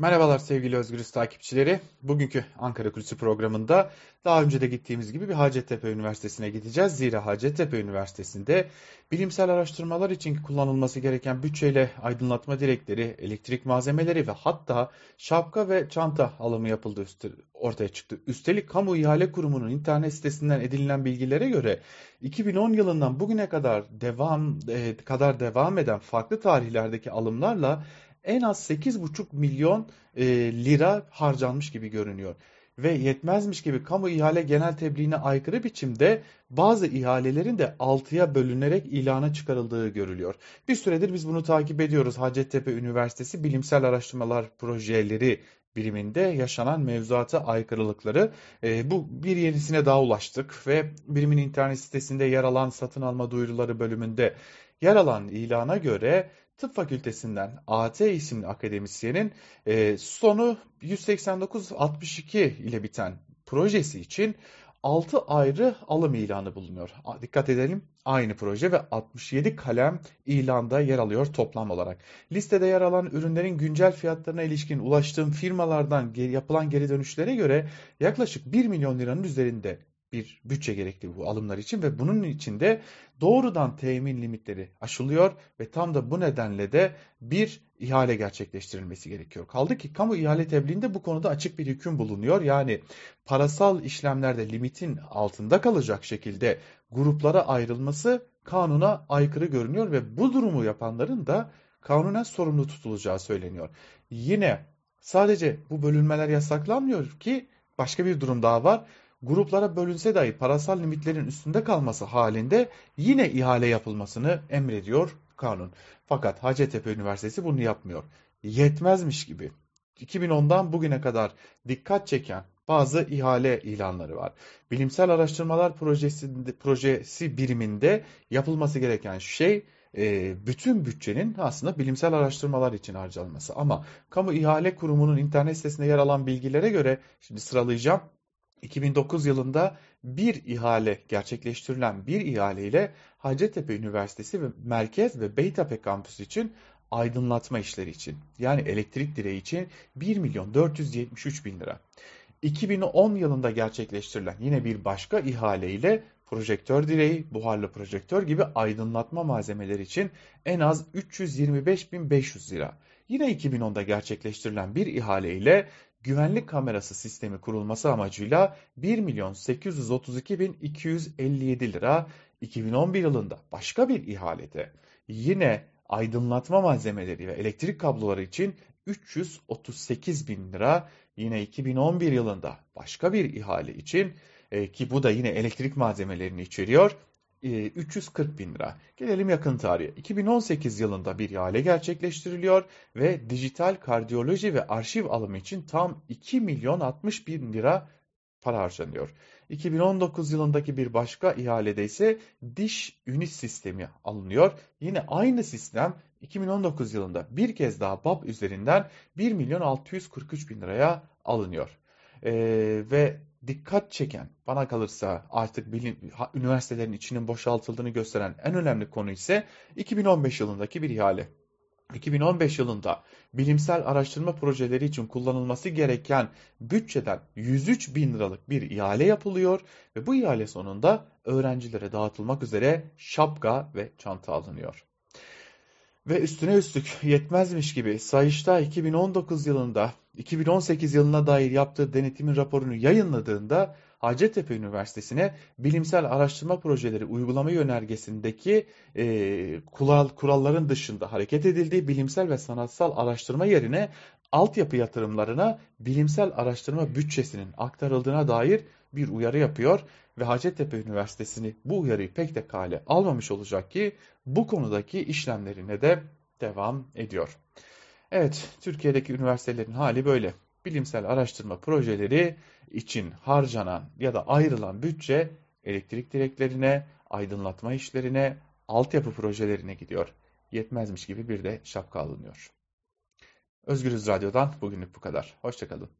Merhabalar sevgili Özgürüz takipçileri. Bugünkü Ankara Kulisi programında daha önce de gittiğimiz gibi bir Hacettepe Üniversitesi'ne gideceğiz. Zira Hacettepe Üniversitesi'nde bilimsel araştırmalar için kullanılması gereken bütçeyle aydınlatma direkleri, elektrik malzemeleri ve hatta şapka ve çanta alımı yapıldı ortaya çıktı. Üstelik Kamu İhale Kurumu'nun internet sitesinden edinilen bilgilere göre 2010 yılından bugüne kadar devam e, kadar devam eden farklı tarihlerdeki alımlarla en az 8,5 milyon e, lira harcanmış gibi görünüyor. Ve yetmezmiş gibi kamu ihale genel tebliğine aykırı biçimde bazı ihalelerin de 6'ya bölünerek ilana çıkarıldığı görülüyor. Bir süredir biz bunu takip ediyoruz. Hacettepe Üniversitesi Bilimsel Araştırmalar Projeleri biriminde yaşanan mevzuata aykırılıkları. E, bu bir yenisine daha ulaştık ve birimin internet sitesinde yer alan satın alma duyuruları bölümünde yer alan ilana göre Tıp Fakültesinden AT isimli akademisyenin e, sonu 189-62 ile biten projesi için 6 ayrı alım ilanı bulunuyor. Dikkat edelim aynı proje ve 67 kalem ilanda yer alıyor toplam olarak. Listede yer alan ürünlerin güncel fiyatlarına ilişkin ulaştığım firmalardan yapılan geri dönüşlere göre yaklaşık 1 milyon liranın üzerinde bir bütçe gerekli bu alımlar için ve bunun için de doğrudan temin limitleri aşılıyor ve tam da bu nedenle de bir ihale gerçekleştirilmesi gerekiyor. Kaldı ki kamu ihale tebliğinde bu konuda açık bir hüküm bulunuyor. Yani parasal işlemlerde limitin altında kalacak şekilde gruplara ayrılması kanuna aykırı görünüyor ve bu durumu yapanların da kanunen sorumlu tutulacağı söyleniyor. Yine sadece bu bölünmeler yasaklanmıyor ki başka bir durum daha var gruplara bölünse dahi parasal limitlerin üstünde kalması halinde yine ihale yapılmasını emrediyor kanun. Fakat Hacettepe Üniversitesi bunu yapmıyor. Yetmezmiş gibi 2010'dan bugüne kadar dikkat çeken bazı ihale ilanları var. Bilimsel Araştırmalar Projesi, projesi biriminde yapılması gereken şey e, bütün bütçenin aslında bilimsel araştırmalar için harcanması. Ama Kamu İhale Kurumu'nun internet sitesinde yer alan bilgilere göre şimdi sıralayacağım 2009 yılında bir ihale gerçekleştirilen bir ihale ile Hacettepe Üniversitesi ve Merkez ve Beytepe kampüsü için aydınlatma işleri için yani elektrik direği için 1 milyon 473 bin lira. 2010 yılında gerçekleştirilen yine bir başka ihale ile projektör direği, buharlı projektör gibi aydınlatma malzemeleri için en az 325.500 lira. Yine 2010'da gerçekleştirilen bir ihale ile güvenlik kamerası sistemi kurulması amacıyla 1 milyon 832 bin 257 lira 2011 yılında başka bir ihalede. Yine aydınlatma malzemeleri ve elektrik kabloları için 338 bin lira yine 2011 yılında başka bir ihale için e, ki bu da yine elektrik malzemelerini içeriyor 340 bin lira. Gelelim yakın tarihe. 2018 yılında bir ihale gerçekleştiriliyor ve dijital kardiyoloji ve arşiv alımı için tam 2 milyon 60 bin lira para harcanıyor. 2019 yılındaki bir başka ihalede ise diş ünit sistemi alınıyor. Yine aynı sistem 2019 yılında bir kez daha BAP üzerinden 1 milyon 643 bin liraya alınıyor. Ee, ve dikkat çeken, bana kalırsa artık bilim, üniversitelerin içinin boşaltıldığını gösteren en önemli konu ise 2015 yılındaki bir ihale. 2015 yılında bilimsel araştırma projeleri için kullanılması gereken bütçeden 103 bin liralık bir ihale yapılıyor ve bu ihale sonunda öğrencilere dağıtılmak üzere şapka ve çanta alınıyor. Ve üstüne üstlük yetmezmiş gibi Sayıştay 2019 yılında 2018 yılına dair yaptığı denetimin raporunu yayınladığında Hacettepe Üniversitesi'ne bilimsel araştırma projeleri uygulama yönergesindeki e, kural, kuralların dışında hareket edildiği bilimsel ve sanatsal araştırma yerine altyapı yatırımlarına bilimsel araştırma bütçesinin aktarıldığına dair bir uyarı yapıyor ve Hacettepe Üniversitesi'ni bu uyarıyı pek de kale almamış olacak ki bu konudaki işlemlerine de devam ediyor. Evet, Türkiye'deki üniversitelerin hali böyle. Bilimsel araştırma projeleri için harcanan ya da ayrılan bütçe elektrik direklerine, aydınlatma işlerine, altyapı projelerine gidiyor. Yetmezmiş gibi bir de şapka alınıyor. Özgürüz Radyo'dan bugünlük bu kadar. Hoşçakalın.